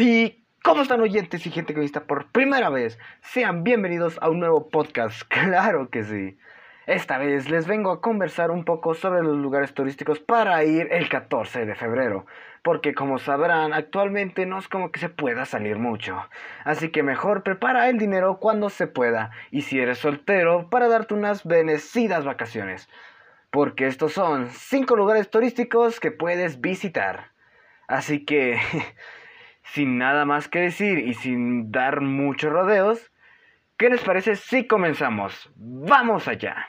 Y ¿cómo están oyentes y gente que vista por primera vez? Sean bienvenidos a un nuevo podcast, claro que sí. Esta vez les vengo a conversar un poco sobre los lugares turísticos para ir el 14 de febrero, porque como sabrán, actualmente no es como que se pueda salir mucho. Así que mejor prepara el dinero cuando se pueda, y si eres soltero, para darte unas bendecidas vacaciones. Porque estos son 5 lugares turísticos que puedes visitar. Así que, sin nada más que decir y sin dar muchos rodeos, ¿qué les parece si comenzamos? ¡Vamos allá!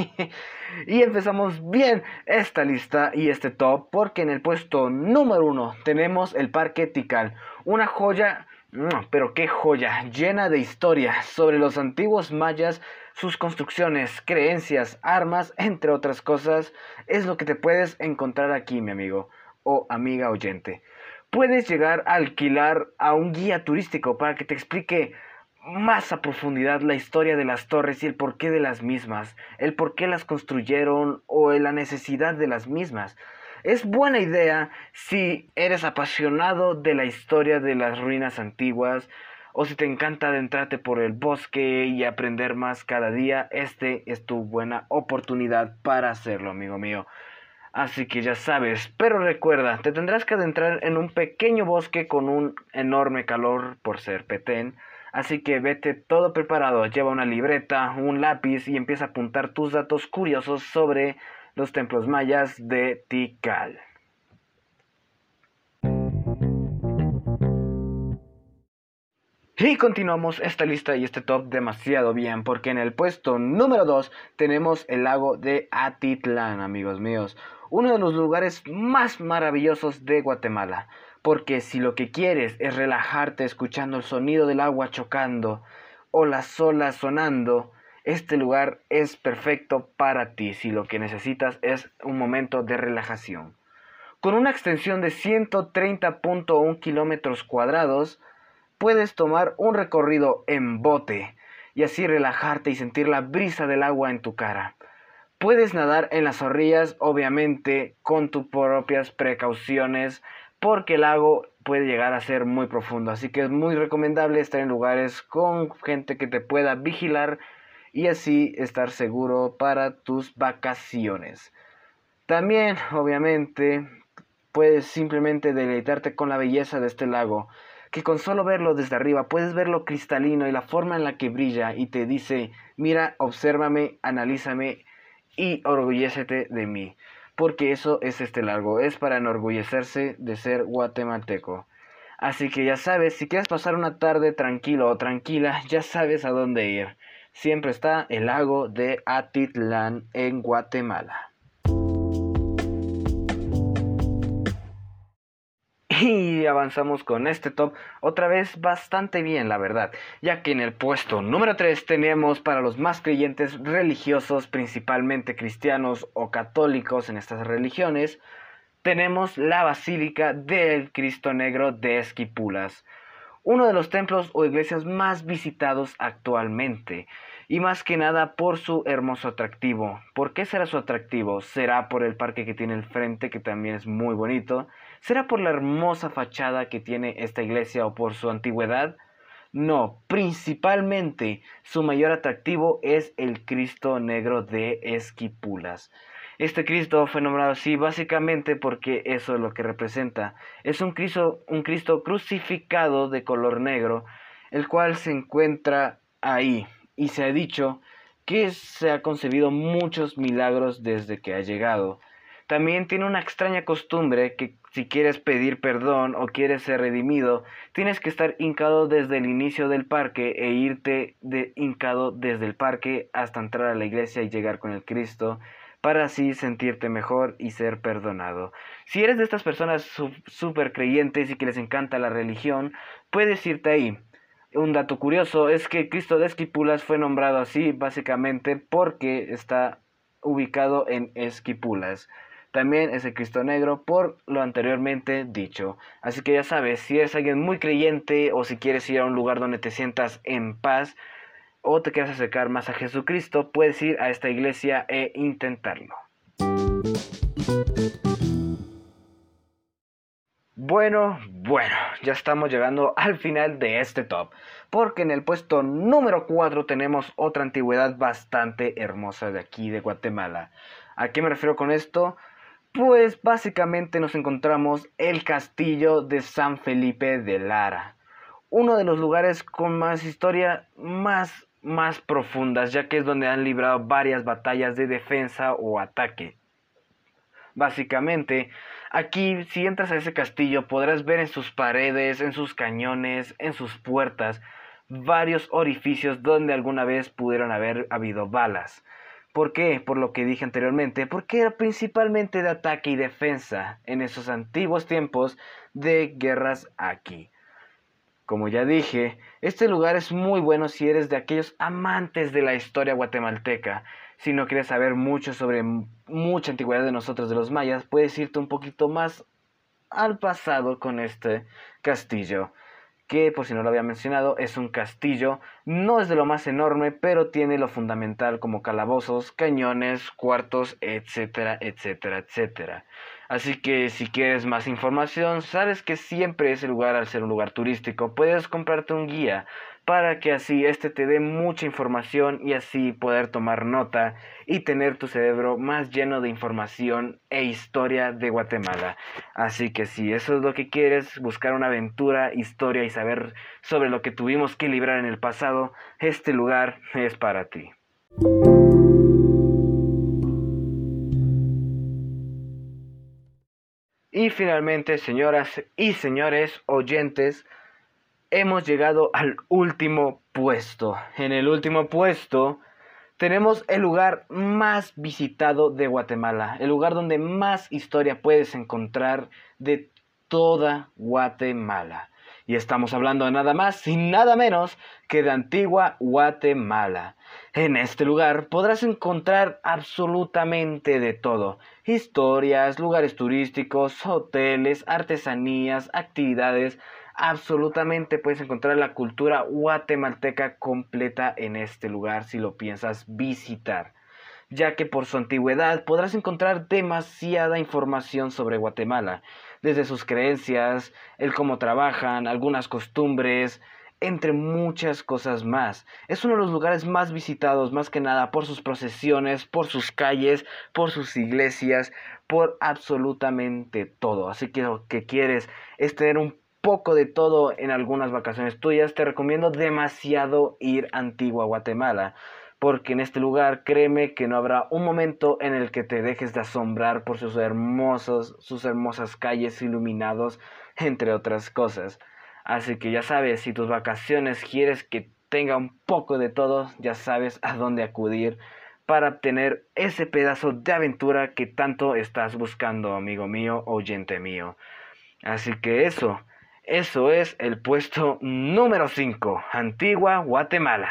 y empezamos bien esta lista y este top porque en el puesto número uno tenemos el Parque Tikal, una joya, pero qué joya, llena de historia sobre los antiguos mayas, sus construcciones, creencias, armas, entre otras cosas, es lo que te puedes encontrar aquí, mi amigo o amiga oyente. Puedes llegar a alquilar a un guía turístico para que te explique más a profundidad la historia de las torres y el porqué de las mismas, el por qué las construyeron o la necesidad de las mismas. Es buena idea si eres apasionado de la historia de las ruinas antiguas o si te encanta adentrarte por el bosque y aprender más cada día, este es tu buena oportunidad para hacerlo, amigo mío. Así que ya sabes, pero recuerda, te tendrás que adentrar en un pequeño bosque con un enorme calor por ser petén, Así que vete todo preparado, lleva una libreta, un lápiz y empieza a apuntar tus datos curiosos sobre los templos mayas de Tikal. Y continuamos esta lista y este top demasiado bien porque en el puesto número 2 tenemos el lago de Atitlán, amigos míos, uno de los lugares más maravillosos de Guatemala. Porque si lo que quieres es relajarte escuchando el sonido del agua chocando o las olas sonando, este lugar es perfecto para ti si lo que necesitas es un momento de relajación. Con una extensión de 130.1 kilómetros cuadrados, puedes tomar un recorrido en bote y así relajarte y sentir la brisa del agua en tu cara. Puedes nadar en las orillas, obviamente, con tus propias precauciones, porque el lago puede llegar a ser muy profundo. Así que es muy recomendable estar en lugares con gente que te pueda vigilar y así estar seguro para tus vacaciones. También, obviamente, puedes simplemente deleitarte con la belleza de este lago, que con solo verlo desde arriba puedes verlo cristalino y la forma en la que brilla y te dice, mira, obsérvame, analízame y orgullécete de mí porque eso es este largo, es para enorgullecerse de ser guatemalteco. Así que ya sabes, si quieres pasar una tarde tranquilo o tranquila, ya sabes a dónde ir. Siempre está el lago de Atitlán en Guatemala. Y avanzamos con este top otra vez bastante bien, la verdad, ya que en el puesto número 3 tenemos para los más creyentes religiosos, principalmente cristianos o católicos en estas religiones, tenemos la Basílica del Cristo Negro de Esquipulas, uno de los templos o iglesias más visitados actualmente y más que nada por su hermoso atractivo. ¿Por qué será su atractivo? ¿Será por el parque que tiene el frente, que también es muy bonito? ¿Será por la hermosa fachada que tiene esta iglesia o por su antigüedad? No, principalmente su mayor atractivo es el Cristo negro de Esquipulas. Este Cristo fue nombrado así básicamente porque eso es lo que representa. Es un Cristo, un Cristo crucificado de color negro, el cual se encuentra ahí, y se ha dicho que se ha concebido muchos milagros desde que ha llegado. También tiene una extraña costumbre que si quieres pedir perdón o quieres ser redimido, tienes que estar hincado desde el inicio del parque e irte de hincado desde el parque hasta entrar a la iglesia y llegar con el Cristo para así sentirte mejor y ser perdonado. Si eres de estas personas súper creyentes y que les encanta la religión, puedes irte ahí. Un dato curioso es que Cristo de Esquipulas fue nombrado así básicamente porque está ubicado en Esquipulas. También es el Cristo Negro por lo anteriormente dicho. Así que ya sabes, si eres alguien muy creyente o si quieres ir a un lugar donde te sientas en paz o te quieres acercar más a Jesucristo, puedes ir a esta iglesia e intentarlo. Bueno, bueno, ya estamos llegando al final de este top, porque en el puesto número 4 tenemos otra antigüedad bastante hermosa de aquí de Guatemala. ¿A qué me refiero con esto? Pues básicamente nos encontramos el castillo de San Felipe de Lara, uno de los lugares con más historia más más profundas, ya que es donde han librado varias batallas de defensa o ataque. Básicamente, aquí si entras a ese castillo podrás ver en sus paredes, en sus cañones, en sus puertas, varios orificios donde alguna vez pudieron haber habido balas. ¿Por qué? Por lo que dije anteriormente, porque era principalmente de ataque y defensa en esos antiguos tiempos de guerras aquí. Como ya dije, este lugar es muy bueno si eres de aquellos amantes de la historia guatemalteca. Si no quieres saber mucho sobre mucha antigüedad de nosotros de los mayas, puedes irte un poquito más al pasado con este castillo que por si no lo había mencionado es un castillo, no es de lo más enorme, pero tiene lo fundamental como calabozos, cañones, cuartos, etcétera, etcétera, etcétera. Así que si quieres más información, sabes que siempre ese lugar al ser un lugar turístico, puedes comprarte un guía para que así este te dé mucha información y así poder tomar nota y tener tu cerebro más lleno de información e historia de Guatemala. Así que si eso es lo que quieres, buscar una aventura, historia y saber sobre lo que tuvimos que librar en el pasado, este lugar es para ti. Y finalmente, señoras y señores oyentes, hemos llegado al último puesto. En el último puesto tenemos el lugar más visitado de Guatemala, el lugar donde más historia puedes encontrar de toda Guatemala. Y estamos hablando de nada más y nada menos que de Antigua Guatemala. En este lugar podrás encontrar absolutamente de todo. Historias, lugares turísticos, hoteles, artesanías, actividades, absolutamente puedes encontrar la cultura guatemalteca completa en este lugar si lo piensas visitar, ya que por su antigüedad podrás encontrar demasiada información sobre Guatemala, desde sus creencias, el cómo trabajan, algunas costumbres, entre muchas cosas más. Es uno de los lugares más visitados, más que nada, por sus procesiones, por sus calles, por sus iglesias, por absolutamente todo. Así que lo que quieres es tener un poco de todo en algunas vacaciones tuyas, te recomiendo demasiado ir a Antigua Guatemala, porque en este lugar créeme que no habrá un momento en el que te dejes de asombrar por sus hermosos, sus hermosas calles iluminados, entre otras cosas. Así que ya sabes, si tus vacaciones quieres que tenga un poco de todo, ya sabes a dónde acudir para obtener ese pedazo de aventura que tanto estás buscando, amigo mío, oyente mío. Así que eso, eso es el puesto número 5, Antigua Guatemala.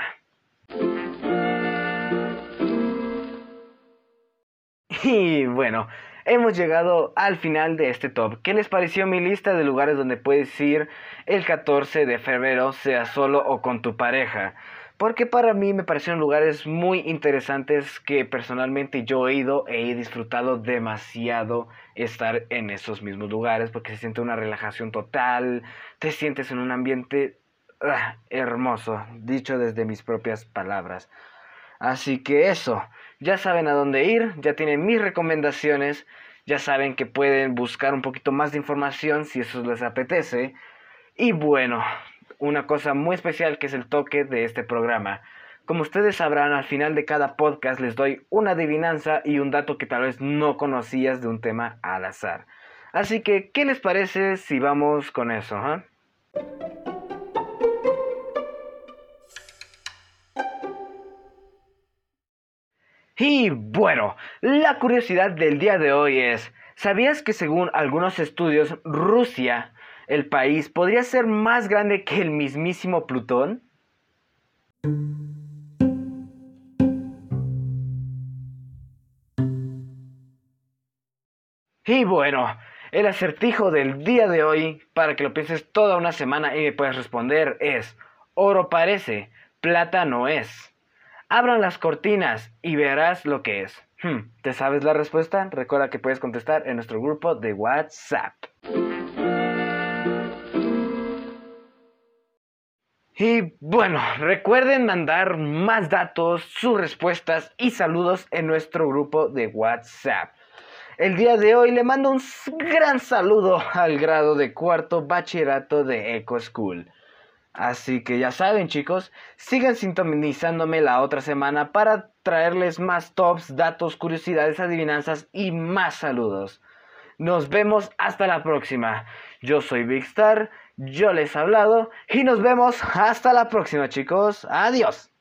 Y bueno, hemos llegado al final de este top. ¿Qué les pareció mi lista de lugares donde puedes ir el 14 de febrero, sea solo o con tu pareja? Porque para mí me parecieron lugares muy interesantes que personalmente yo he ido e he disfrutado demasiado estar en esos mismos lugares porque se siente una relajación total, te sientes en un ambiente ah, hermoso, dicho desde mis propias palabras. Así que eso, ya saben a dónde ir, ya tienen mis recomendaciones, ya saben que pueden buscar un poquito más de información si eso les apetece. Y bueno, una cosa muy especial que es el toque de este programa. Como ustedes sabrán, al final de cada podcast les doy una adivinanza y un dato que tal vez no conocías de un tema al azar. Así que, ¿qué les parece si vamos con eso? Y bueno, la curiosidad del día de hoy es, ¿sabías que según algunos estudios Rusia el país podría ser más grande que el mismísimo Plutón? Y bueno, el acertijo del día de hoy, para que lo pienses toda una semana y me puedas responder, es, oro parece, plata no es. Abran las cortinas y verás lo que es. Hmm, ¿Te sabes la respuesta? Recuerda que puedes contestar en nuestro grupo de WhatsApp. Y bueno, recuerden mandar más datos, sus respuestas y saludos en nuestro grupo de WhatsApp. El día de hoy le mando un gran saludo al grado de cuarto bachillerato de Eco School. Así que ya saben chicos, sigan sintonizándome la otra semana para traerles más tops, datos, curiosidades, adivinanzas y más saludos. Nos vemos hasta la próxima. Yo soy Big Star, yo les he hablado y nos vemos hasta la próxima chicos. Adiós.